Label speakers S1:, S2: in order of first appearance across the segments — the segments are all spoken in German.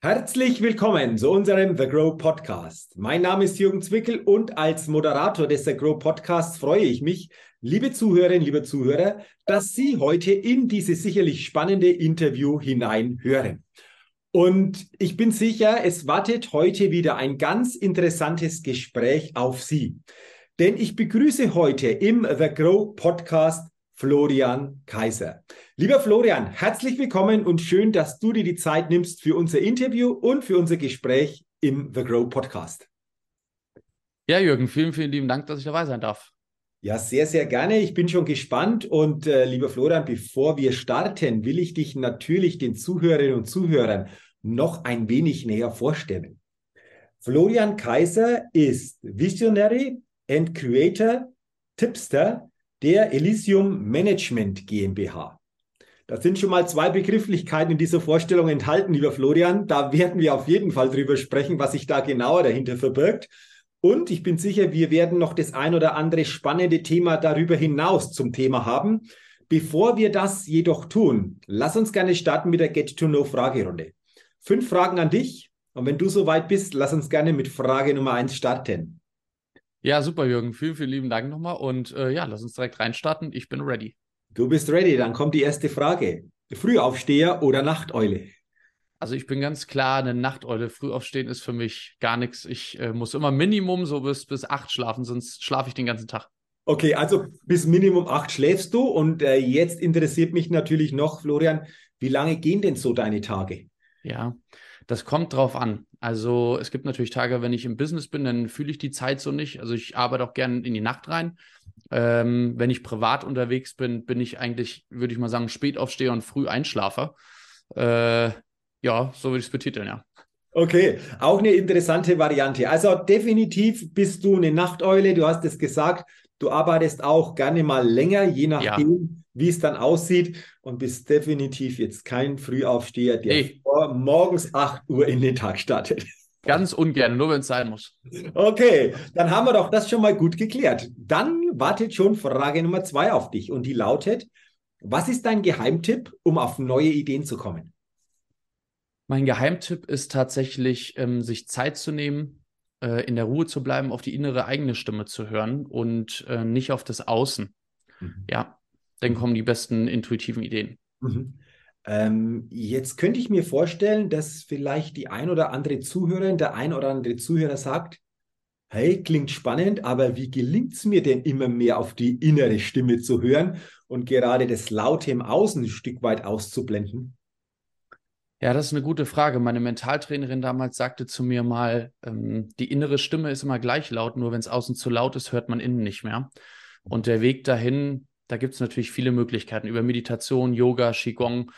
S1: Herzlich willkommen zu unserem The Grow Podcast. Mein Name ist Jürgen Zwickel und als Moderator des The Grow Podcasts freue ich mich, liebe Zuhörerinnen, liebe Zuhörer, dass Sie heute in dieses sicherlich spannende Interview hineinhören. Und ich bin sicher, es wartet heute wieder ein ganz interessantes Gespräch auf Sie. Denn ich begrüße heute im The Grow Podcast Florian Kaiser. Lieber Florian, herzlich willkommen und schön, dass du dir die Zeit nimmst für unser Interview und für unser Gespräch im The Grow Podcast.
S2: Ja, Jürgen, vielen, vielen lieben Dank, dass ich dabei sein darf.
S1: Ja, sehr, sehr gerne. Ich bin schon gespannt. Und äh, lieber Florian, bevor wir starten, will ich dich natürlich den Zuhörerinnen und Zuhörern noch ein wenig näher vorstellen. Florian Kaiser ist Visionary and Creator, Tipster der Elysium Management GmbH. Das sind schon mal zwei Begrifflichkeiten in dieser Vorstellung enthalten, lieber Florian. Da werden wir auf jeden Fall drüber sprechen, was sich da genauer dahinter verbirgt. Und ich bin sicher, wir werden noch das ein oder andere spannende Thema darüber hinaus zum Thema haben. Bevor wir das jedoch tun, lass uns gerne starten mit der Get-to-Know-Fragerunde. Fünf Fragen an dich. Und wenn du soweit bist, lass uns gerne mit Frage Nummer eins starten.
S2: Ja, super, Jürgen. Vielen, vielen lieben Dank nochmal. Und äh, ja, lass uns direkt reinstarten. Ich bin ready.
S1: Du bist ready. Dann kommt die erste Frage. Frühaufsteher oder Nachteule?
S2: Also ich bin ganz klar eine Nachteule. Frühaufstehen ist für mich gar nichts. Ich äh, muss immer Minimum so bis, bis acht schlafen, sonst schlafe ich den ganzen Tag.
S1: Okay, also bis Minimum acht schläfst du. Und äh, jetzt interessiert mich natürlich noch, Florian, wie lange gehen denn so deine Tage?
S2: Ja, das kommt drauf an. Also es gibt natürlich Tage, wenn ich im Business bin, dann fühle ich die Zeit so nicht. Also ich arbeite auch gerne in die Nacht rein. Ähm, wenn ich privat unterwegs bin, bin ich eigentlich, würde ich mal sagen, spät aufstehe und früh einschlafe. Äh, ja, so würde ich es betiteln, ja.
S1: Okay, auch eine interessante Variante. Also definitiv bist du eine Nachteule. Du hast es gesagt, du arbeitest auch gerne mal länger, je nachdem, ja wie es dann aussieht und bist definitiv jetzt kein Frühaufsteher, der nee. vor morgens 8 Uhr in den Tag startet.
S2: Ganz ungern, nur wenn es sein muss.
S1: Okay, dann haben wir doch das schon mal gut geklärt. Dann wartet schon Frage Nummer zwei auf dich und die lautet, was ist dein Geheimtipp, um auf neue Ideen zu kommen?
S2: Mein Geheimtipp ist tatsächlich, ähm, sich Zeit zu nehmen, äh, in der Ruhe zu bleiben, auf die innere eigene Stimme zu hören und äh, nicht auf das Außen. Mhm. Ja, dann kommen die besten intuitiven Ideen.
S1: Mhm. Ähm, jetzt könnte ich mir vorstellen, dass vielleicht die ein oder andere Zuhörerin, der ein oder andere Zuhörer sagt, hey, klingt spannend, aber wie gelingt es mir denn immer mehr auf die innere Stimme zu hören und gerade das Laute im Außen ein Stück weit auszublenden?
S2: Ja, das ist eine gute Frage. Meine Mentaltrainerin damals sagte zu mir mal, ähm, die innere Stimme ist immer gleich laut, nur wenn es außen zu laut ist, hört man innen nicht mehr. Und der Weg dahin da gibt es natürlich viele Möglichkeiten über Meditation, Yoga, Qigong.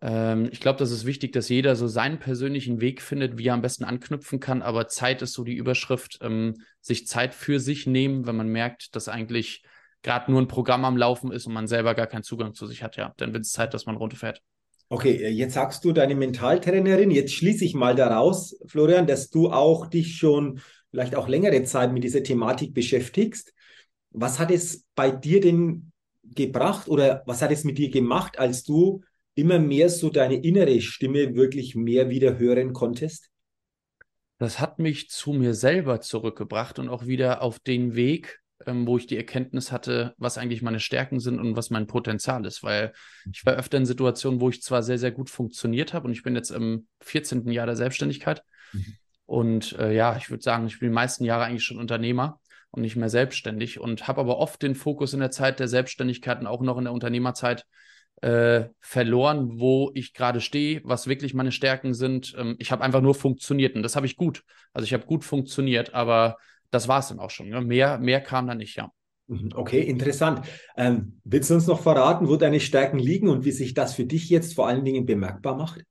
S2: Ähm, ich glaube, das ist wichtig, dass jeder so seinen persönlichen Weg findet, wie er am besten anknüpfen kann. Aber Zeit ist so die Überschrift, ähm, sich Zeit für sich nehmen, wenn man merkt, dass eigentlich gerade nur ein Programm am Laufen ist und man selber gar keinen Zugang zu sich hat. Ja, dann wird es Zeit, dass man runterfährt.
S1: Okay, äh, jetzt sagst du deine Mentaltrainerin. Jetzt schließe ich mal daraus, Florian, dass du auch dich schon vielleicht auch längere Zeit mit dieser Thematik beschäftigst. Was hat es bei dir denn gebracht oder was hat es mit dir gemacht, als du immer mehr so deine innere Stimme wirklich mehr wieder hören konntest?
S2: Das hat mich zu mir selber zurückgebracht und auch wieder auf den Weg, ähm, wo ich die Erkenntnis hatte, was eigentlich meine Stärken sind und was mein Potenzial ist. Weil ich war öfter in Situationen, wo ich zwar sehr, sehr gut funktioniert habe und ich bin jetzt im 14. Jahr der Selbstständigkeit. Mhm. Und äh, ja, ich würde sagen, ich bin die meisten Jahre eigentlich schon Unternehmer und nicht mehr selbstständig und habe aber oft den Fokus in der Zeit der Selbstständigkeit und auch noch in der Unternehmerzeit äh, verloren, wo ich gerade stehe, was wirklich meine Stärken sind. Ähm, ich habe einfach nur funktioniert und das habe ich gut. Also ich habe gut funktioniert, aber das war es dann auch schon. Ne? Mehr, mehr kam da nicht, ja.
S1: Mhm, okay, interessant. Ähm, willst du uns noch verraten, wo deine Stärken liegen und wie sich das für dich jetzt vor allen Dingen bemerkbar macht?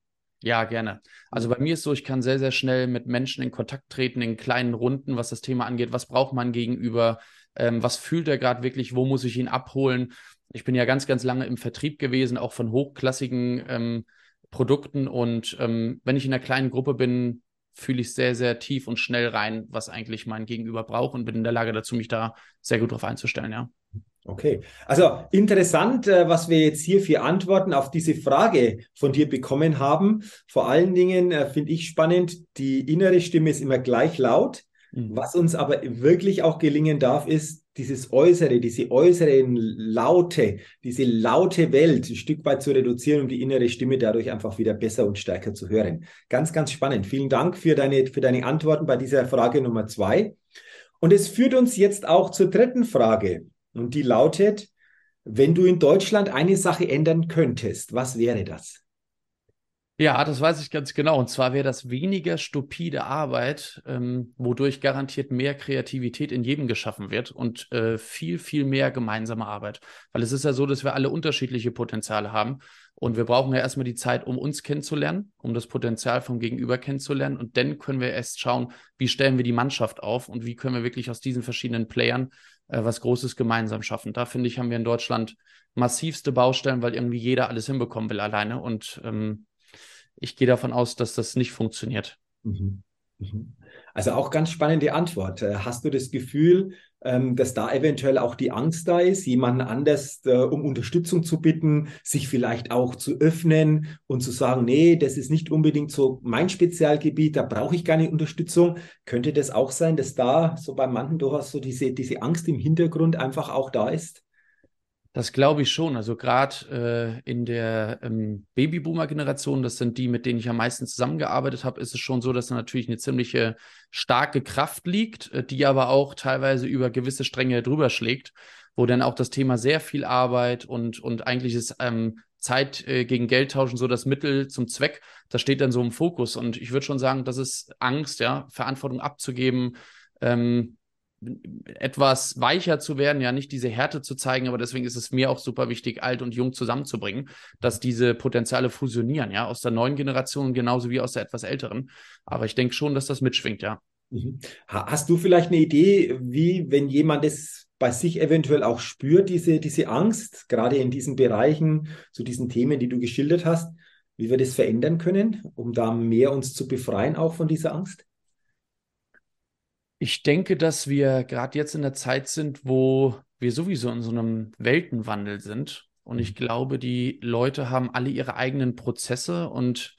S2: Ja, gerne. Also bei mir ist so, ich kann sehr, sehr schnell mit Menschen in Kontakt treten, in kleinen Runden, was das Thema angeht. Was braucht man gegenüber? Ähm, was fühlt er gerade wirklich? Wo muss ich ihn abholen? Ich bin ja ganz, ganz lange im Vertrieb gewesen, auch von hochklassigen ähm, Produkten. Und ähm, wenn ich in einer kleinen Gruppe bin, fühle ich sehr, sehr tief und schnell rein, was eigentlich mein Gegenüber braucht und bin in der Lage dazu, mich da sehr gut drauf einzustellen, ja.
S1: Okay, also interessant, äh, was wir jetzt hier für Antworten auf diese Frage von dir bekommen haben. Vor allen Dingen äh, finde ich spannend, die innere Stimme ist immer gleich laut. Mhm. Was uns aber wirklich auch gelingen darf, ist dieses Äußere, diese äußeren Laute, diese laute Welt ein Stück weit zu reduzieren, um die innere Stimme dadurch einfach wieder besser und stärker zu hören. Ganz, ganz spannend. Vielen Dank für deine, für deine Antworten bei dieser Frage Nummer zwei. Und es führt uns jetzt auch zur dritten Frage. Und die lautet, wenn du in Deutschland eine Sache ändern könntest, was wäre das?
S2: Ja, das weiß ich ganz genau. Und zwar wäre das weniger stupide Arbeit, ähm, wodurch garantiert mehr Kreativität in jedem geschaffen wird und äh, viel, viel mehr gemeinsame Arbeit. Weil es ist ja so, dass wir alle unterschiedliche Potenziale haben. Und wir brauchen ja erstmal die Zeit, um uns kennenzulernen, um das Potenzial vom Gegenüber kennenzulernen. Und dann können wir erst schauen, wie stellen wir die Mannschaft auf und wie können wir wirklich aus diesen verschiedenen Playern äh, was Großes gemeinsam schaffen. Da finde ich, haben wir in Deutschland massivste Baustellen, weil irgendwie jeder alles hinbekommen will alleine. Und ähm, ich gehe davon aus, dass das nicht funktioniert. Mhm.
S1: Mhm. Also auch ganz spannende Antwort. Äh, hast du das Gefühl, ähm, dass da eventuell auch die Angst da ist, jemanden anders äh, um Unterstützung zu bitten, sich vielleicht auch zu öffnen und zu sagen, nee, das ist nicht unbedingt so mein Spezialgebiet, da brauche ich keine Unterstützung. Könnte das auch sein, dass da so bei manchen durchaus so diese, diese Angst im Hintergrund einfach auch da ist?
S2: Das glaube ich schon. Also gerade äh, in der ähm, Babyboomer-Generation, das sind die, mit denen ich am meisten zusammengearbeitet habe, ist es schon so, dass da natürlich eine ziemliche starke Kraft liegt, äh, die aber auch teilweise über gewisse Stränge drüber schlägt, wo dann auch das Thema sehr viel Arbeit und, und eigentlich ist ähm, Zeit äh, gegen Geld tauschen so das Mittel zum Zweck. Das steht dann so im Fokus. Und ich würde schon sagen, das ist Angst, ja, Verantwortung abzugeben. Ähm, etwas weicher zu werden, ja nicht diese Härte zu zeigen, aber deswegen ist es mir auch super wichtig, alt und jung zusammenzubringen, dass diese Potenziale fusionieren, ja, aus der neuen Generation genauso wie aus der etwas älteren. Aber ich denke schon, dass das mitschwingt, ja.
S1: Mhm. Hast du vielleicht eine Idee, wie, wenn jemand es bei sich eventuell auch spürt, diese, diese Angst, gerade in diesen Bereichen, zu diesen Themen, die du geschildert hast, wie wir das verändern können, um da mehr uns zu befreien auch von dieser Angst?
S2: Ich denke, dass wir gerade jetzt in der Zeit sind, wo wir sowieso in so einem Weltenwandel sind. Und ich mhm. glaube, die Leute haben alle ihre eigenen Prozesse und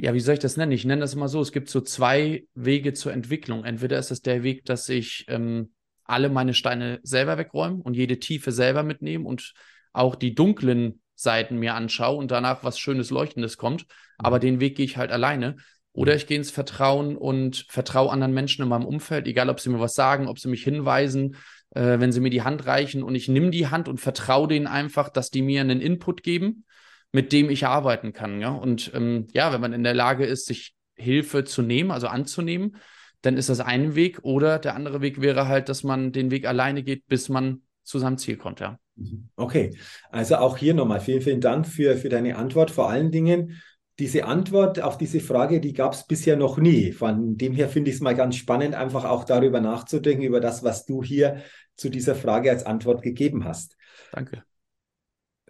S2: ja, wie soll ich das nennen? Ich nenne das immer so, es gibt so zwei Wege zur Entwicklung. Entweder ist es der Weg, dass ich ähm, alle meine Steine selber wegräume und jede Tiefe selber mitnehme und auch die dunklen Seiten mir anschaue und danach was Schönes, Leuchtendes kommt. Aber mhm. den Weg gehe ich halt alleine. Oder ich gehe ins Vertrauen und vertraue anderen Menschen in meinem Umfeld, egal ob sie mir was sagen, ob sie mich hinweisen, äh, wenn sie mir die Hand reichen und ich nehme die Hand und vertraue denen einfach, dass die mir einen Input geben, mit dem ich arbeiten kann. Ja? Und ähm, ja, wenn man in der Lage ist, sich Hilfe zu nehmen, also anzunehmen, dann ist das ein Weg. Oder der andere Weg wäre halt, dass man den Weg alleine geht, bis man zu seinem Ziel kommt, ja.
S1: Mhm. Okay, also auch hier nochmal vielen, vielen Dank für, für deine Antwort. Vor allen Dingen diese Antwort auf diese Frage, die gab es bisher noch nie. Von dem her finde ich es mal ganz spannend, einfach auch darüber nachzudenken, über das, was du hier zu dieser Frage als Antwort gegeben hast.
S2: Danke.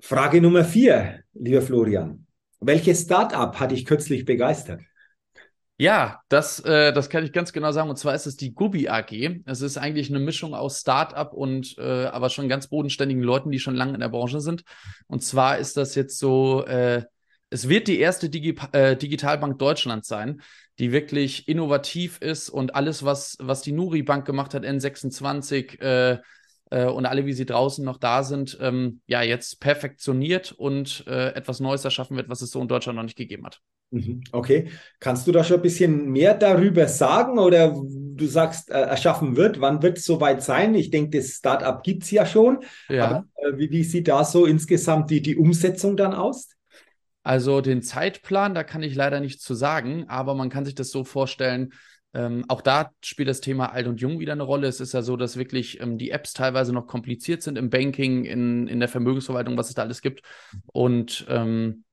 S1: Frage Nummer vier, lieber Florian. Welches Startup hat dich kürzlich begeistert?
S2: Ja, das, äh, das kann ich ganz genau sagen. Und zwar ist es die Gubi AG. Es ist eigentlich eine Mischung aus Startup und äh, aber schon ganz bodenständigen Leuten, die schon lange in der Branche sind. Und zwar ist das jetzt so äh, es wird die erste Digi äh, Digitalbank Deutschlands sein, die wirklich innovativ ist und alles, was, was die Nuri Bank gemacht hat, N26 äh, äh, und alle, wie sie draußen noch da sind, ähm, ja, jetzt perfektioniert und äh, etwas Neues erschaffen wird, was es so in Deutschland noch nicht gegeben hat.
S1: Mhm. Okay. Kannst du da schon ein bisschen mehr darüber sagen oder du sagst, äh, erschaffen wird? Wann wird es soweit sein? Ich denke, das Startup gibt es ja schon. Ja. Aber, äh, wie, wie sieht da so insgesamt die, die Umsetzung dann aus?
S2: Also den Zeitplan, da kann ich leider nichts zu sagen, aber man kann sich das so vorstellen, ähm, auch da spielt das Thema Alt und Jung wieder eine Rolle. Es ist ja so, dass wirklich ähm, die Apps teilweise noch kompliziert sind im Banking, in, in der Vermögensverwaltung, was es da alles gibt. Und ähm,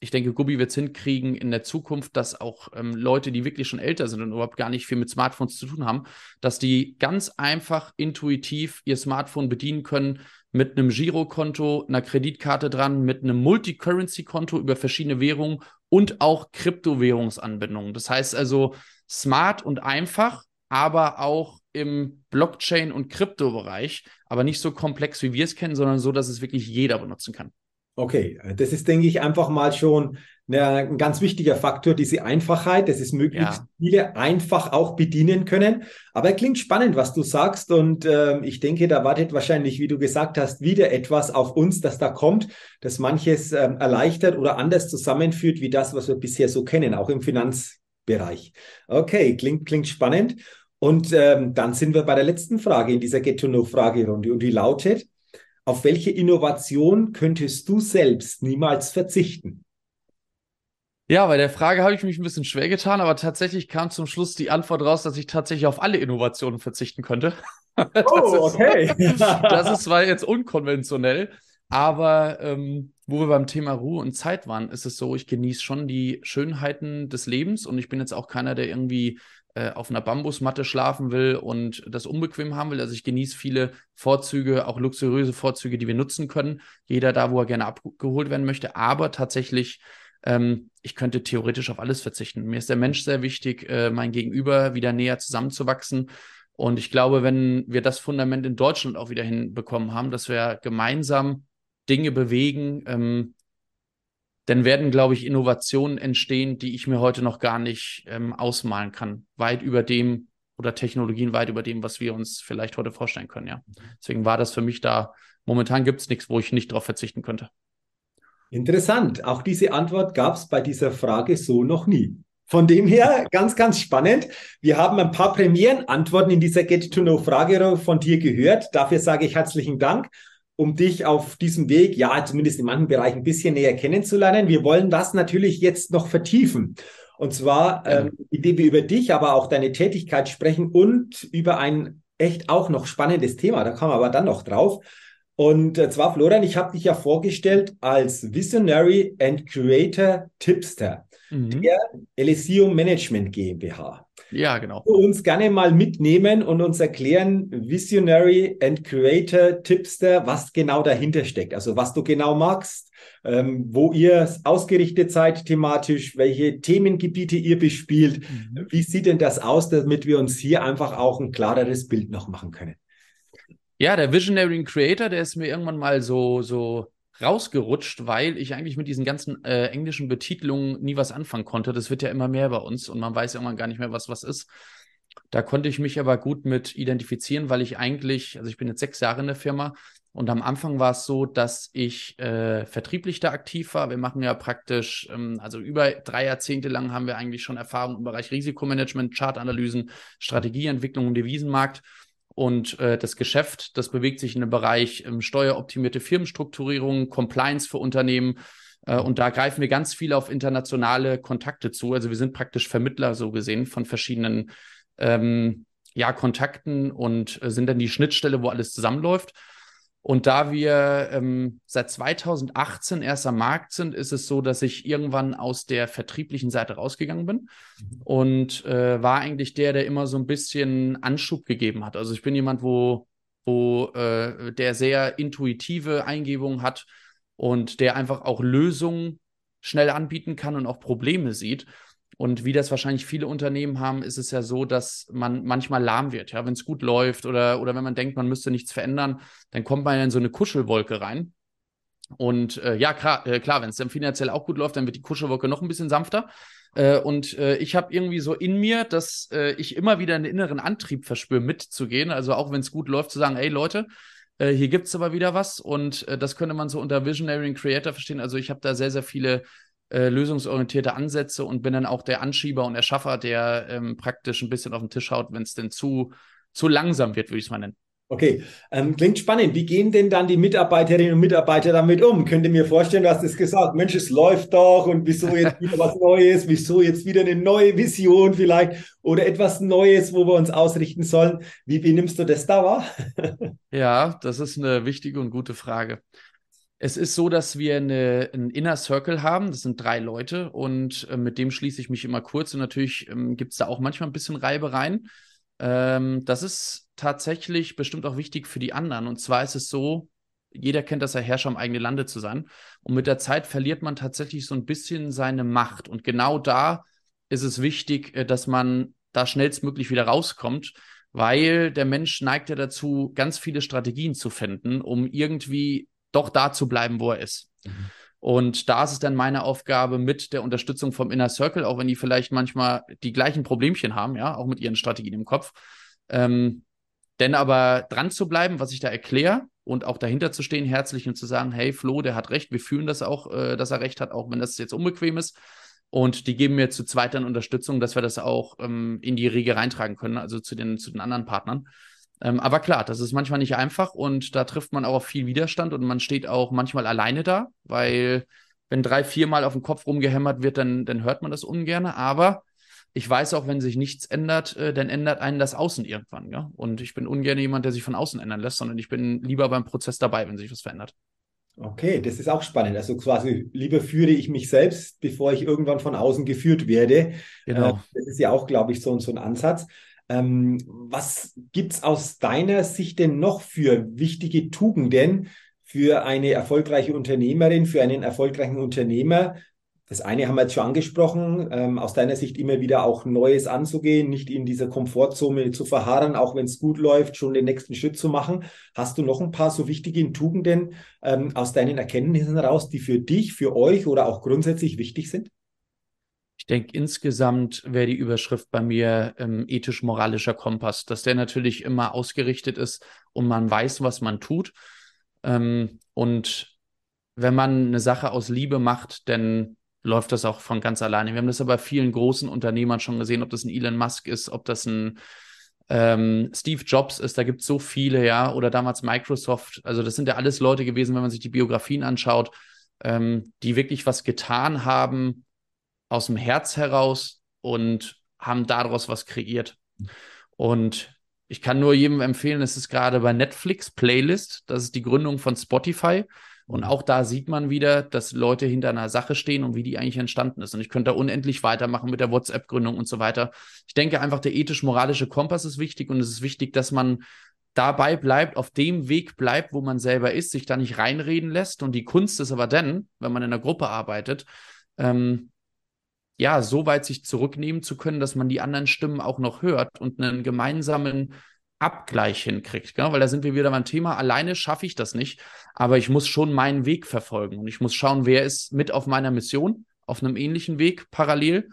S2: ich denke, Gubi wird es hinkriegen in der Zukunft, dass auch ähm, Leute, die wirklich schon älter sind und überhaupt gar nicht viel mit Smartphones zu tun haben, dass die ganz einfach intuitiv ihr Smartphone bedienen können mit einem Girokonto, einer Kreditkarte dran, mit einem Multicurrency-Konto über verschiedene Währungen und auch Kryptowährungsanbindungen. Das heißt also smart und einfach, aber auch im Blockchain- und Kryptobereich, aber nicht so komplex, wie wir es kennen, sondern so, dass es wirklich jeder benutzen kann.
S1: Okay, das ist, denke ich, einfach mal schon ein ganz wichtiger Faktor, diese Einfachheit, dass es möglichst ja. viele einfach auch bedienen können. Aber klingt spannend, was du sagst. Und äh, ich denke, da wartet wahrscheinlich, wie du gesagt hast, wieder etwas auf uns, das da kommt, das manches äh, erleichtert oder anders zusammenführt, wie das, was wir bisher so kennen, auch im Finanzbereich. Okay, klingt, klingt spannend. Und ähm, dann sind wir bei der letzten Frage in dieser Get-to-Know-Fragerunde. Und die lautet, auf welche Innovation könntest du selbst niemals verzichten?
S2: Ja, bei der Frage habe ich mich ein bisschen schwer getan, aber tatsächlich kam zum Schluss die Antwort raus, dass ich tatsächlich auf alle Innovationen verzichten könnte.
S1: oh, okay.
S2: das ist zwar jetzt unkonventionell, aber ähm, wo wir beim Thema Ruhe und Zeit waren, ist es so, ich genieße schon die Schönheiten des Lebens und ich bin jetzt auch keiner, der irgendwie äh, auf einer Bambusmatte schlafen will und das unbequem haben will. Also ich genieße viele Vorzüge, auch luxuriöse Vorzüge, die wir nutzen können. Jeder da, wo er gerne abgeholt werden möchte. Aber tatsächlich ähm, ich könnte theoretisch auf alles verzichten. Mir ist der Mensch sehr wichtig, äh, mein Gegenüber wieder näher zusammenzuwachsen. Und ich glaube, wenn wir das Fundament in Deutschland auch wieder hinbekommen haben, dass wir gemeinsam Dinge bewegen, ähm, dann werden, glaube ich, Innovationen entstehen, die ich mir heute noch gar nicht ähm, ausmalen kann. Weit über dem oder Technologien weit über dem, was wir uns vielleicht heute vorstellen können, ja. Deswegen war das für mich da, momentan gibt es nichts, wo ich nicht darauf verzichten könnte.
S1: Interessant. Auch diese Antwort gab es bei dieser Frage so noch nie. Von dem her ganz, ganz spannend. Wir haben ein paar Premierenantworten in dieser Get-to-Know-Frage von dir gehört. Dafür sage ich herzlichen Dank, um dich auf diesem Weg, ja, zumindest in manchen Bereichen ein bisschen näher kennenzulernen. Wir wollen das natürlich jetzt noch vertiefen. Und zwar, ja. ähm, indem wir über dich, aber auch deine Tätigkeit sprechen und über ein echt auch noch spannendes Thema. Da kommen wir aber dann noch drauf. Und äh, zwar, Florian, ich habe dich ja vorgestellt als Visionary and Creator Tipster mhm. der Elysium Management GmbH.
S2: Ja, genau.
S1: Uns gerne mal mitnehmen und uns erklären, Visionary and Creator Tipster, was genau dahinter steckt. Also was du genau magst, ähm, wo ihr ausgerichtet seid thematisch, welche Themengebiete ihr bespielt. Mhm. Wie sieht denn das aus, damit wir uns hier einfach auch ein klareres Bild noch machen können?
S2: Ja, der Visionary Creator, der ist mir irgendwann mal so, so rausgerutscht, weil ich eigentlich mit diesen ganzen äh, englischen Betitelungen nie was anfangen konnte. Das wird ja immer mehr bei uns und man weiß irgendwann gar nicht mehr, was was ist. Da konnte ich mich aber gut mit identifizieren, weil ich eigentlich, also ich bin jetzt sechs Jahre in der Firma und am Anfang war es so, dass ich äh, vertrieblich da aktiv war. Wir machen ja praktisch, ähm, also über drei Jahrzehnte lang haben wir eigentlich schon Erfahrung im Bereich Risikomanagement, Chartanalysen, Strategieentwicklung im Devisenmarkt. Und äh, das Geschäft, das bewegt sich in dem Bereich ähm, steueroptimierte Firmenstrukturierung, Compliance für Unternehmen. Äh, und da greifen wir ganz viel auf internationale Kontakte zu. Also wir sind praktisch Vermittler so gesehen von verschiedenen ähm, ja, Kontakten und äh, sind dann die Schnittstelle, wo alles zusammenläuft. Und da wir ähm, seit 2018 erst am Markt sind, ist es so, dass ich irgendwann aus der vertrieblichen Seite rausgegangen bin mhm. und äh, war eigentlich der, der immer so ein bisschen Anschub gegeben hat. Also ich bin jemand, wo, wo äh, der sehr intuitive Eingebungen hat und der einfach auch Lösungen schnell anbieten kann und auch Probleme sieht. Und wie das wahrscheinlich viele Unternehmen haben, ist es ja so, dass man manchmal lahm wird. Ja, wenn es gut läuft oder, oder wenn man denkt, man müsste nichts verändern, dann kommt man in so eine Kuschelwolke rein. Und äh, ja, klar, äh, klar wenn es dann finanziell auch gut läuft, dann wird die Kuschelwolke noch ein bisschen sanfter. Äh, und äh, ich habe irgendwie so in mir, dass äh, ich immer wieder einen inneren Antrieb verspüre, mitzugehen. Also auch wenn es gut läuft, zu sagen, ey Leute, äh, hier gibt es aber wieder was. Und das könnte man so unter Visionary and Creator verstehen. Also ich habe da sehr, sehr viele äh, lösungsorientierte Ansätze und bin dann auch der Anschieber und Erschaffer, der ähm, praktisch ein bisschen auf den Tisch haut, wenn es denn zu, zu langsam wird, würde ich es mal nennen.
S1: Okay, ähm, klingt spannend. Wie gehen denn dann die Mitarbeiterinnen und Mitarbeiter damit um? Könnt ihr mir vorstellen, du hast es gesagt, Mensch, es läuft doch und wieso jetzt wieder was Neues, wieso jetzt wieder eine neue Vision vielleicht oder etwas Neues, wo wir uns ausrichten sollen. Wie, wie nimmst du das da wahr?
S2: ja, das ist eine wichtige und gute Frage. Es ist so, dass wir eine, einen Inner Circle haben. Das sind drei Leute und äh, mit dem schließe ich mich immer kurz. Und natürlich ähm, gibt es da auch manchmal ein bisschen Reibereien. Ähm, das ist tatsächlich bestimmt auch wichtig für die anderen. Und zwar ist es so, jeder kennt das ja, Herrscher im eigenen Lande zu sein. Und mit der Zeit verliert man tatsächlich so ein bisschen seine Macht. Und genau da ist es wichtig, äh, dass man da schnellstmöglich wieder rauskommt, weil der Mensch neigt ja dazu, ganz viele Strategien zu finden, um irgendwie doch da zu bleiben, wo er ist. Mhm. Und da ist es dann meine Aufgabe mit der Unterstützung vom Inner Circle, auch wenn die vielleicht manchmal die gleichen Problemchen haben, ja, auch mit ihren Strategien im Kopf. Ähm, denn aber dran zu bleiben, was ich da erkläre und auch dahinter zu stehen, herzlich und zu sagen, hey Flo, der hat recht, wir fühlen das auch, äh, dass er recht hat, auch wenn das jetzt unbequem ist. Und die geben mir zu zweit dann Unterstützung, dass wir das auch ähm, in die Riege reintragen können, also zu den, zu den anderen Partnern. Ähm, aber klar, das ist manchmal nicht einfach und da trifft man auch auf viel Widerstand und man steht auch manchmal alleine da, weil wenn drei, viermal auf den Kopf rumgehämmert wird, dann, dann hört man das ungern. Aber ich weiß auch, wenn sich nichts ändert, äh, dann ändert einen das Außen irgendwann. Ja? Und ich bin ungern jemand, der sich von außen ändern lässt, sondern ich bin lieber beim Prozess dabei, wenn sich was verändert.
S1: Okay, das ist auch spannend. Also quasi lieber führe ich mich selbst, bevor ich irgendwann von außen geführt werde. Genau. Äh, das ist ja auch, glaube ich, so, so ein Ansatz. Ähm, was gibt es aus deiner Sicht denn noch für wichtige Tugenden für eine erfolgreiche Unternehmerin, für einen erfolgreichen Unternehmer? Das eine haben wir jetzt schon angesprochen, ähm, aus deiner Sicht immer wieder auch Neues anzugehen, nicht in dieser Komfortzone zu verharren, auch wenn es gut läuft, schon den nächsten Schritt zu machen. Hast du noch ein paar so wichtige Tugenden ähm, aus deinen Erkenntnissen heraus, die für dich, für euch oder auch grundsätzlich wichtig sind?
S2: Ich denke, insgesamt wäre die Überschrift bei mir ähm, ethisch-moralischer Kompass, dass der natürlich immer ausgerichtet ist und man weiß, was man tut. Ähm, und wenn man eine Sache aus Liebe macht, dann läuft das auch von ganz alleine. Wir haben das aber bei vielen großen Unternehmern schon gesehen, ob das ein Elon Musk ist, ob das ein ähm, Steve Jobs ist, da gibt es so viele, ja, oder damals Microsoft. Also das sind ja alles Leute gewesen, wenn man sich die Biografien anschaut, ähm, die wirklich was getan haben, aus dem Herz heraus und haben daraus was kreiert. Und ich kann nur jedem empfehlen, es ist gerade bei Netflix Playlist, das ist die Gründung von Spotify. Und auch da sieht man wieder, dass Leute hinter einer Sache stehen und wie die eigentlich entstanden ist. Und ich könnte da unendlich weitermachen mit der WhatsApp-Gründung und so weiter. Ich denke einfach, der ethisch-moralische Kompass ist wichtig und es ist wichtig, dass man dabei bleibt, auf dem Weg bleibt, wo man selber ist, sich da nicht reinreden lässt. Und die Kunst ist aber dann, wenn man in einer Gruppe arbeitet, ähm, ja, so weit sich zurücknehmen zu können, dass man die anderen Stimmen auch noch hört und einen gemeinsamen Abgleich hinkriegt. Gell? Weil da sind wir wieder beim Thema, alleine schaffe ich das nicht, aber ich muss schon meinen Weg verfolgen und ich muss schauen, wer ist mit auf meiner Mission, auf einem ähnlichen Weg parallel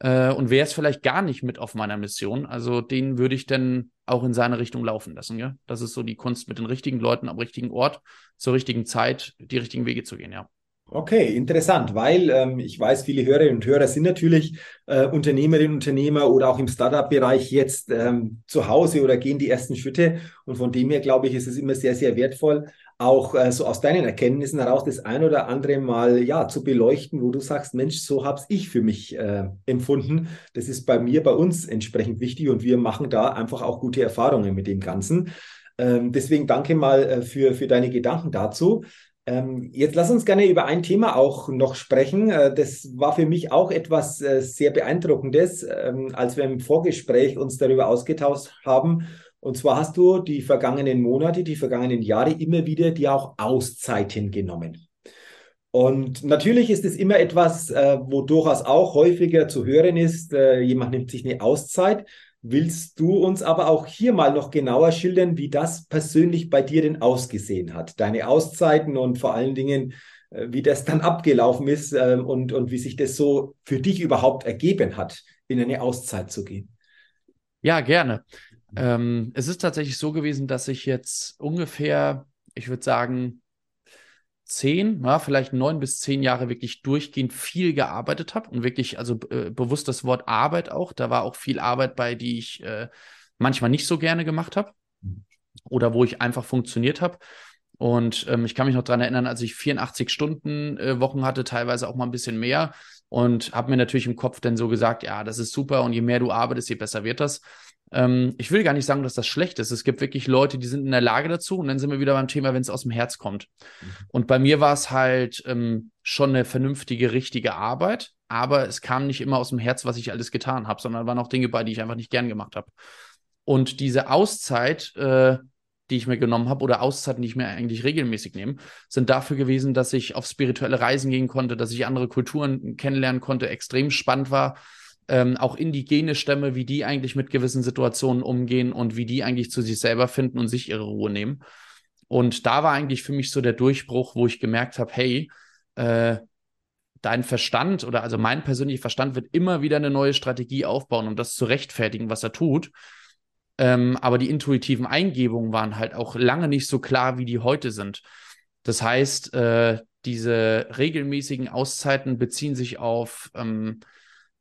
S2: äh, und wer ist vielleicht gar nicht mit auf meiner Mission. Also den würde ich dann auch in seine Richtung laufen lassen. Gell? Das ist so die Kunst, mit den richtigen Leuten am richtigen Ort, zur richtigen Zeit, die richtigen Wege zu gehen, ja.
S1: Okay, interessant, weil ähm, ich weiß, viele Hörerinnen und Hörer sind natürlich äh, Unternehmerinnen, Unternehmer oder auch im Startup-Bereich jetzt ähm, zu Hause oder gehen die ersten Schritte. Und von dem her, glaube ich, ist es immer sehr, sehr wertvoll, auch äh, so aus deinen Erkenntnissen heraus das ein oder andere mal ja zu beleuchten, wo du sagst, Mensch, so habe ich für mich äh, empfunden. Das ist bei mir, bei uns entsprechend wichtig und wir machen da einfach auch gute Erfahrungen mit dem Ganzen. Ähm, deswegen danke mal äh, für, für deine Gedanken dazu. Ähm, jetzt lass uns gerne über ein Thema auch noch sprechen. Äh, das war für mich auch etwas äh, sehr Beeindruckendes, ähm, als wir im Vorgespräch uns darüber ausgetauscht haben. Und zwar hast du die vergangenen Monate, die vergangenen Jahre immer wieder dir auch Auszeiten genommen. Und natürlich ist es immer etwas, äh, wo durchaus auch häufiger zu hören ist, jemand nimmt sich eine Auszeit. Willst du uns aber auch hier mal noch genauer schildern, wie das persönlich bei dir denn ausgesehen hat? Deine Auszeiten und vor allen Dingen, äh, wie das dann abgelaufen ist ähm, und, und wie sich das so für dich überhaupt ergeben hat, in eine Auszeit zu gehen?
S2: Ja, gerne. Ähm, es ist tatsächlich so gewesen, dass ich jetzt ungefähr, ich würde sagen, zehn, ja, vielleicht neun bis zehn Jahre wirklich durchgehend viel gearbeitet habe und wirklich, also äh, bewusst das Wort Arbeit auch. Da war auch viel Arbeit bei, die ich äh, manchmal nicht so gerne gemacht habe oder wo ich einfach funktioniert habe. Und ähm, ich kann mich noch daran erinnern, als ich 84 Stunden äh, Wochen hatte, teilweise auch mal ein bisschen mehr und habe mir natürlich im Kopf dann so gesagt, ja, das ist super und je mehr du arbeitest, je besser wird das. Ähm, ich will gar nicht sagen, dass das schlecht ist. Es gibt wirklich Leute, die sind in der Lage dazu. Und dann sind wir wieder beim Thema, wenn es aus dem Herz kommt. Mhm. Und bei mir war es halt ähm, schon eine vernünftige, richtige Arbeit. Aber es kam nicht immer aus dem Herz, was ich alles getan habe, sondern waren auch Dinge bei, die ich einfach nicht gern gemacht habe. Und diese Auszeit, äh, die ich mir genommen habe, oder Auszeiten, die ich mir eigentlich regelmäßig nehme, sind dafür gewesen, dass ich auf spirituelle Reisen gehen konnte, dass ich andere Kulturen kennenlernen konnte, extrem spannend war ähm, auch indigene Stämme, wie die eigentlich mit gewissen Situationen umgehen und wie die eigentlich zu sich selber finden und sich ihre Ruhe nehmen. Und da war eigentlich für mich so der Durchbruch, wo ich gemerkt habe, hey, äh, dein Verstand oder also mein persönlicher Verstand wird immer wieder eine neue Strategie aufbauen, um das zu rechtfertigen, was er tut. Ähm, aber die intuitiven Eingebungen waren halt auch lange nicht so klar, wie die heute sind. Das heißt, äh, diese regelmäßigen Auszeiten beziehen sich auf ähm,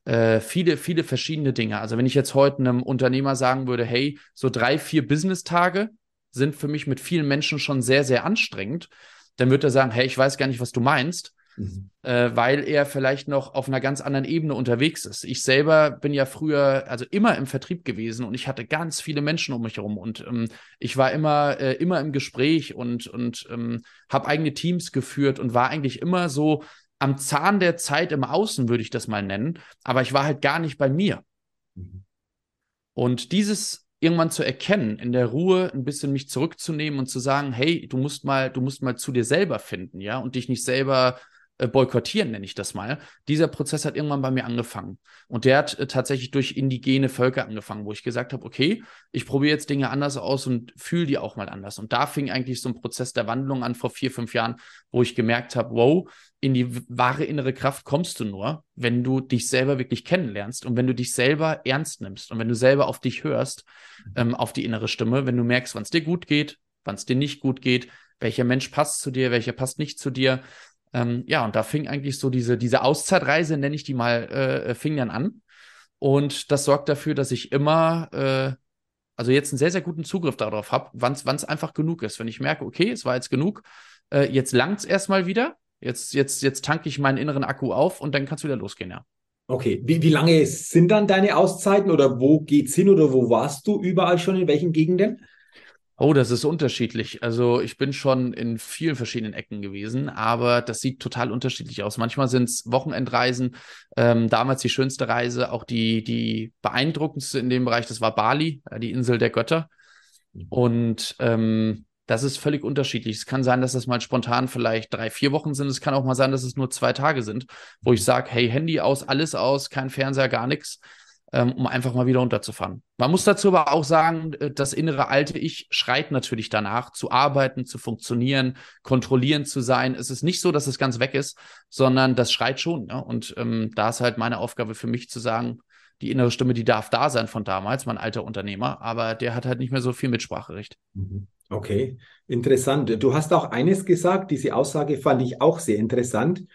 S2: äh, viele, viele verschiedene Dinge. Also wenn ich jetzt heute einem Unternehmer sagen würde, hey, so drei, vier Business-Tage sind für mich mit vielen Menschen schon sehr, sehr anstrengend, dann wird er sagen, hey, ich weiß gar nicht, was du meinst mhm. äh, weil er vielleicht noch auf einer ganz anderen Ebene unterwegs ist. Ich selber bin ja früher, also immer im Vertrieb gewesen und ich hatte ganz viele Menschen um mich herum und ähm, ich war immer, äh, immer im Gespräch und, und ähm, habe eigene Teams geführt und war eigentlich immer so am Zahn der Zeit im Außen, würde ich das mal nennen, aber ich war halt gar nicht bei mir. Mhm. Und dieses irgendwann zu erkennen, in der Ruhe ein bisschen mich zurückzunehmen und zu sagen, hey, du musst mal, du musst mal zu dir selber finden, ja, und dich nicht selber äh, boykottieren, nenne ich das mal. Dieser Prozess hat irgendwann bei mir angefangen. Und der hat äh, tatsächlich durch indigene Völker angefangen, wo ich gesagt habe, okay, ich probiere jetzt Dinge anders aus und fühle die auch mal anders. Und da fing eigentlich so ein Prozess der Wandlung an vor vier, fünf Jahren, wo ich gemerkt habe, wow, in die wahre innere Kraft kommst du nur, wenn du dich selber wirklich kennenlernst und wenn du dich selber ernst nimmst und wenn du selber auf dich hörst, mhm. ähm, auf die innere Stimme, wenn du merkst, wann es dir gut geht, wann es dir nicht gut geht, welcher Mensch passt zu dir, welcher passt nicht zu dir ähm, ja, und da fing eigentlich so diese, diese Auszeitreise, nenne ich die mal, äh, fing dann an. Und das sorgt dafür, dass ich immer, äh, also jetzt einen sehr, sehr guten Zugriff darauf habe, wann es einfach genug ist. Wenn ich merke, okay, es war jetzt genug, äh, jetzt langt es erstmal wieder. Jetzt, jetzt, jetzt tanke ich meinen inneren Akku auf und dann kann es wieder losgehen, ja.
S1: Okay, wie, wie lange sind dann deine Auszeiten oder wo geht's hin oder wo warst du überall schon, in welchen Gegenden?
S2: Oh, das ist unterschiedlich. Also ich bin schon in vielen verschiedenen Ecken gewesen, aber das sieht total unterschiedlich aus. Manchmal sind es Wochenendreisen. Ähm, damals die schönste Reise, auch die, die beeindruckendste in dem Bereich, das war Bali, äh, die Insel der Götter. Mhm. Und ähm, das ist völlig unterschiedlich. Es kann sein, dass das mal spontan vielleicht drei, vier Wochen sind. Es kann auch mal sein, dass es nur zwei Tage sind, wo ich sage, hey, Handy aus, alles aus, kein Fernseher, gar nichts um einfach mal wieder runterzufahren. Man muss dazu aber auch sagen, äh, das innere alte Ich schreit natürlich danach, zu arbeiten, zu funktionieren, kontrollieren zu sein. Es ist nicht so, dass es ganz weg ist, sondern das schreit schon. Ja? Und ähm, da ist halt meine Aufgabe für mich zu sagen, die innere Stimme, die darf da sein von damals, mein alter Unternehmer, aber der hat halt nicht mehr so viel Mitspracherecht.
S1: Mhm. Okay, interessant. Du hast auch eines gesagt, diese Aussage fand ich auch sehr interessant.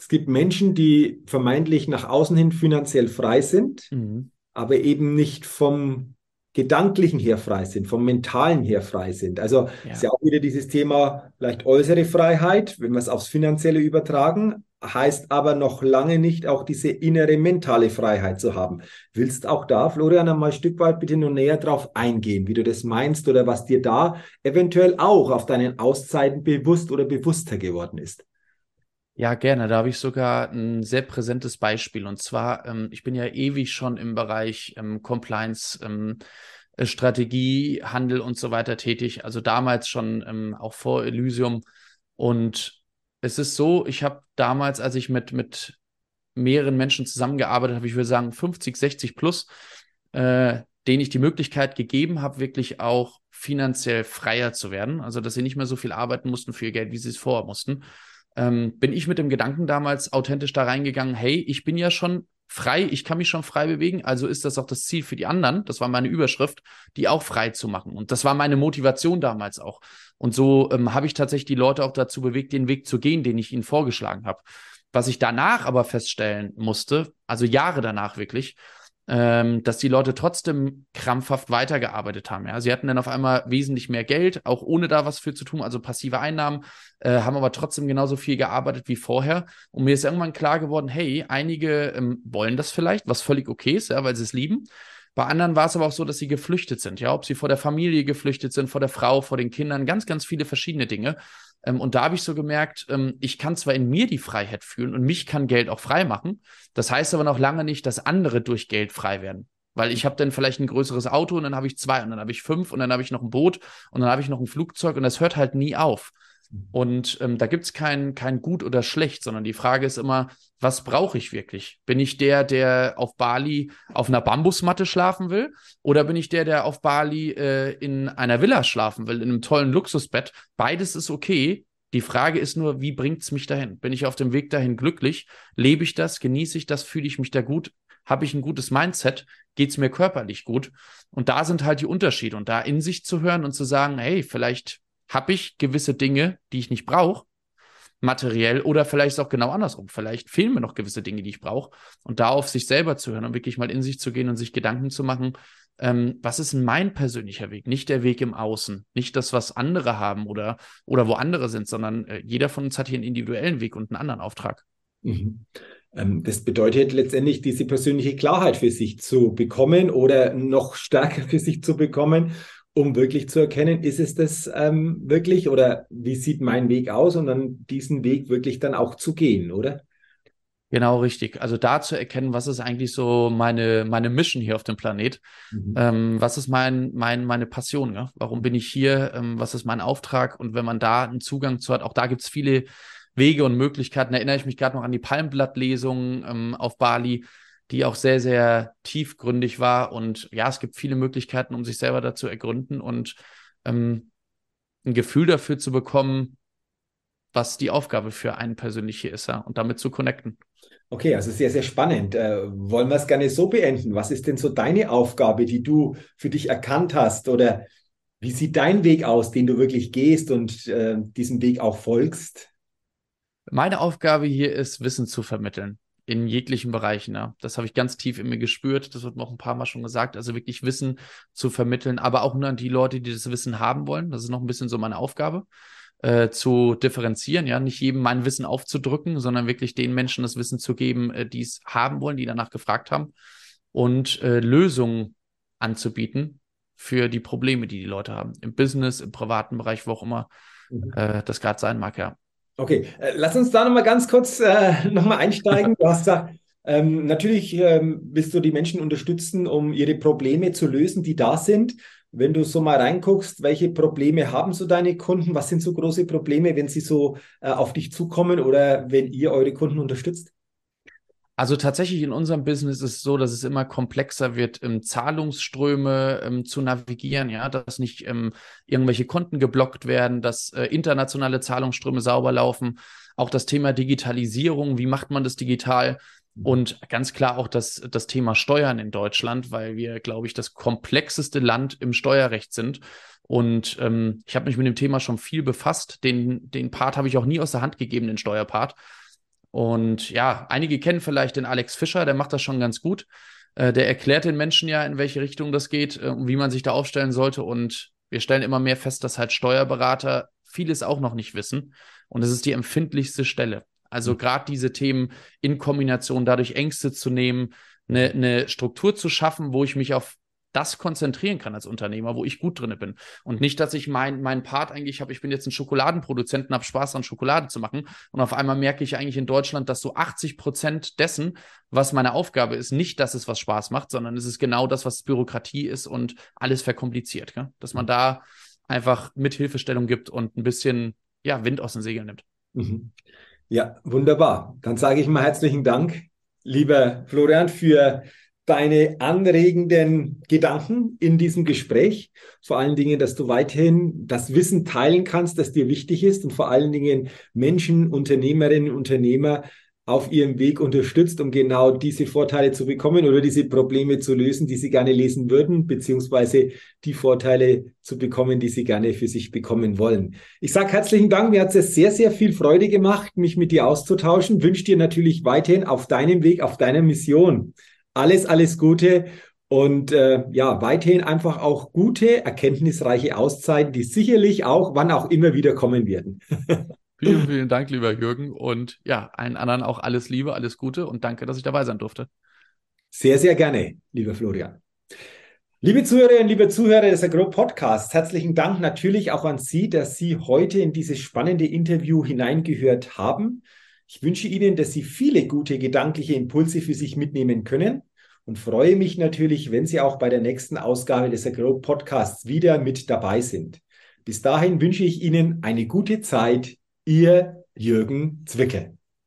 S1: Es gibt Menschen, die vermeintlich nach außen hin finanziell frei sind, mhm. aber eben nicht vom gedanklichen her frei sind, vom mentalen her frei sind. Also ja. ist ja auch wieder dieses Thema vielleicht äußere Freiheit, wenn wir es aufs Finanzielle übertragen, heißt aber noch lange nicht auch diese innere mentale Freiheit zu haben. Willst auch da, Florian, einmal ein Stück weit bitte nur näher drauf eingehen, wie du das meinst oder was dir da eventuell auch auf deinen Auszeiten bewusst oder bewusster geworden ist?
S2: Ja, gerne. Da habe ich sogar ein sehr präsentes Beispiel. Und zwar, ähm, ich bin ja ewig schon im Bereich ähm, Compliance, ähm, äh, Strategie, Handel und so weiter tätig. Also damals schon ähm, auch vor Elysium. Und es ist so, ich habe damals, als ich mit, mit mehreren Menschen zusammengearbeitet habe, ich würde sagen 50, 60 plus, äh, denen ich die Möglichkeit gegeben habe, wirklich auch finanziell freier zu werden. Also, dass sie nicht mehr so viel arbeiten mussten für ihr Geld, wie sie es vorher mussten ähm, bin ich mit dem Gedanken damals authentisch da reingegangen, hey, ich bin ja schon frei, ich kann mich schon frei bewegen, also ist das auch das Ziel für die anderen, das war meine Überschrift, die auch frei zu machen. Und das war meine Motivation damals auch. Und so ähm, habe ich tatsächlich die Leute auch dazu bewegt, den Weg zu gehen, den ich ihnen vorgeschlagen habe. Was ich danach aber feststellen musste, also Jahre danach wirklich, ähm, dass die Leute trotzdem krampfhaft weitergearbeitet haben. Ja? Sie hatten dann auf einmal wesentlich mehr Geld, auch ohne da was für zu tun, also passive Einnahmen, äh, haben aber trotzdem genauso viel gearbeitet wie vorher. Und mir ist irgendwann klar geworden, hey, einige ähm, wollen das vielleicht, was völlig okay ist, ja, weil sie es lieben. Bei anderen war es aber auch so, dass sie geflüchtet sind, ja, ob sie vor der Familie geflüchtet sind, vor der Frau, vor den Kindern, ganz, ganz viele verschiedene Dinge. Ähm, und da habe ich so gemerkt, ähm, ich kann zwar in mir die Freiheit fühlen und mich kann Geld auch frei machen. Das heißt aber noch lange nicht, dass andere durch Geld frei werden. Weil ich habe dann vielleicht ein größeres Auto und dann habe ich zwei und dann habe ich fünf und dann habe ich noch ein Boot und dann habe ich noch ein Flugzeug und das hört halt nie auf. Und ähm, da gibt es kein, kein gut oder schlecht, sondern die Frage ist immer, was brauche ich wirklich? Bin ich der, der auf Bali auf einer Bambusmatte schlafen will? Oder bin ich der, der auf Bali äh, in einer Villa schlafen will, in einem tollen Luxusbett? Beides ist okay. Die Frage ist nur, wie bringt es mich dahin? Bin ich auf dem Weg dahin glücklich? Lebe ich das? Genieße ich das? Fühle ich mich da gut? Habe ich ein gutes Mindset? Geht es mir körperlich gut? Und da sind halt die Unterschiede. Und da in sich zu hören und zu sagen, hey, vielleicht habe ich gewisse Dinge, die ich nicht brauche, materiell oder vielleicht auch genau andersrum. Vielleicht fehlen mir noch gewisse Dinge, die ich brauche. Und da auf sich selber zu hören und wirklich mal in sich zu gehen und sich Gedanken zu machen, ähm, was ist mein persönlicher Weg? Nicht der Weg im Außen, nicht das, was andere haben oder, oder wo andere sind, sondern äh, jeder von uns hat hier einen individuellen Weg und einen anderen Auftrag.
S1: Mhm. Ähm, das bedeutet letztendlich, diese persönliche Klarheit für sich zu bekommen oder noch stärker für sich zu bekommen um wirklich zu erkennen, ist es das ähm, wirklich oder wie sieht mein Weg aus und dann diesen Weg wirklich dann auch zu gehen, oder?
S2: Genau, richtig. Also da zu erkennen, was ist eigentlich so meine, meine Mission hier auf dem Planet? Mhm. Ähm, was ist mein, mein, meine Passion? Ja? Warum bin ich hier? Ähm, was ist mein Auftrag? Und wenn man da einen Zugang zu hat, auch da gibt es viele Wege und Möglichkeiten. Erinnere ich mich gerade noch an die Palmblattlesung ähm, auf Bali die auch sehr, sehr tiefgründig war. Und ja, es gibt viele Möglichkeiten, um sich selber dazu ergründen und ähm, ein Gefühl dafür zu bekommen, was die Aufgabe für einen persönlich hier ist ja, und damit zu connecten.
S1: Okay, also sehr, sehr spannend. Äh, wollen wir es gerne so beenden? Was ist denn so deine Aufgabe, die du für dich erkannt hast? Oder wie sieht dein Weg aus, den du wirklich gehst und äh, diesem Weg auch folgst?
S2: Meine Aufgabe hier ist, Wissen zu vermitteln in jeglichen Bereichen. Ja. Das habe ich ganz tief in mir gespürt. Das wird mir auch ein paar Mal schon gesagt. Also wirklich Wissen zu vermitteln, aber auch nur an die Leute, die das Wissen haben wollen. Das ist noch ein bisschen so meine Aufgabe. Äh, zu differenzieren, ja, nicht jedem mein Wissen aufzudrücken, sondern wirklich den Menschen das Wissen zu geben, äh, die es haben wollen, die danach gefragt haben und äh, Lösungen anzubieten für die Probleme, die die Leute haben, im Business, im privaten Bereich, wo auch immer mhm. äh, das gerade sein mag, ja.
S1: Okay, äh, lass uns da nochmal ganz kurz äh, nochmal einsteigen. Du hast da, ähm, natürlich ähm, willst du die Menschen unterstützen, um ihre Probleme zu lösen, die da sind. Wenn du so mal reinguckst, welche Probleme haben so deine Kunden? Was sind so große Probleme, wenn sie so äh, auf dich zukommen oder wenn ihr eure Kunden unterstützt?
S2: Also tatsächlich in unserem Business ist es so, dass es immer komplexer wird, ähm, Zahlungsströme ähm, zu navigieren, ja, dass nicht ähm, irgendwelche Konten geblockt werden, dass äh, internationale Zahlungsströme sauber laufen. Auch das Thema Digitalisierung, wie macht man das digital? Und ganz klar auch das, das Thema Steuern in Deutschland, weil wir, glaube ich, das komplexeste Land im Steuerrecht sind. Und ähm, ich habe mich mit dem Thema schon viel befasst. Den, den Part habe ich auch nie aus der Hand gegeben, den Steuerpart. Und ja, einige kennen vielleicht den Alex Fischer, der macht das schon ganz gut. Äh, der erklärt den Menschen ja, in welche Richtung das geht äh, und wie man sich da aufstellen sollte. Und wir stellen immer mehr fest, dass halt Steuerberater vieles auch noch nicht wissen. Und es ist die empfindlichste Stelle. Also mhm. gerade diese Themen in Kombination, dadurch Ängste zu nehmen, eine, eine Struktur zu schaffen, wo ich mich auf das konzentrieren kann als Unternehmer, wo ich gut drin bin. Und nicht, dass ich mein, meinen Part eigentlich habe, ich bin jetzt ein Schokoladenproduzent und habe Spaß an Schokolade zu machen. Und auf einmal merke ich eigentlich in Deutschland, dass so 80 Prozent dessen, was meine Aufgabe ist, nicht, dass es was Spaß macht, sondern es ist genau das, was Bürokratie ist und alles verkompliziert. Gell? Dass man da einfach mit Hilfestellung gibt und ein bisschen ja, Wind aus den Segeln nimmt.
S1: Mhm. Ja, wunderbar. Dann sage ich mal herzlichen Dank, lieber Florian, für deine anregenden Gedanken in diesem Gespräch. Vor allen Dingen, dass du weiterhin das Wissen teilen kannst, das dir wichtig ist und vor allen Dingen Menschen, Unternehmerinnen, Unternehmer auf ihrem Weg unterstützt, um genau diese Vorteile zu bekommen oder diese Probleme zu lösen, die sie gerne lesen würden, beziehungsweise die Vorteile zu bekommen, die sie gerne für sich bekommen wollen. Ich sage herzlichen Dank. Mir hat es sehr, sehr viel Freude gemacht, mich mit dir auszutauschen. Wünsche dir natürlich weiterhin auf deinem Weg, auf deiner Mission alles, alles Gute und äh, ja, weiterhin einfach auch gute, erkenntnisreiche Auszeiten, die sicherlich auch, wann auch immer wieder kommen werden.
S2: vielen, vielen Dank, lieber Jürgen. Und ja, allen anderen auch alles Liebe, alles Gute und danke, dass ich dabei sein durfte.
S1: Sehr, sehr gerne, lieber Florian. Liebe Zuhörerinnen, liebe Zuhörer des Agro Podcasts, herzlichen Dank natürlich auch an Sie, dass Sie heute in dieses spannende Interview hineingehört haben. Ich wünsche Ihnen, dass Sie viele gute gedankliche Impulse für sich mitnehmen können und freue mich natürlich, wenn Sie auch bei der nächsten Ausgabe des Agro Podcasts wieder mit dabei sind. Bis dahin wünsche ich Ihnen eine gute Zeit. Ihr Jürgen Zwickel.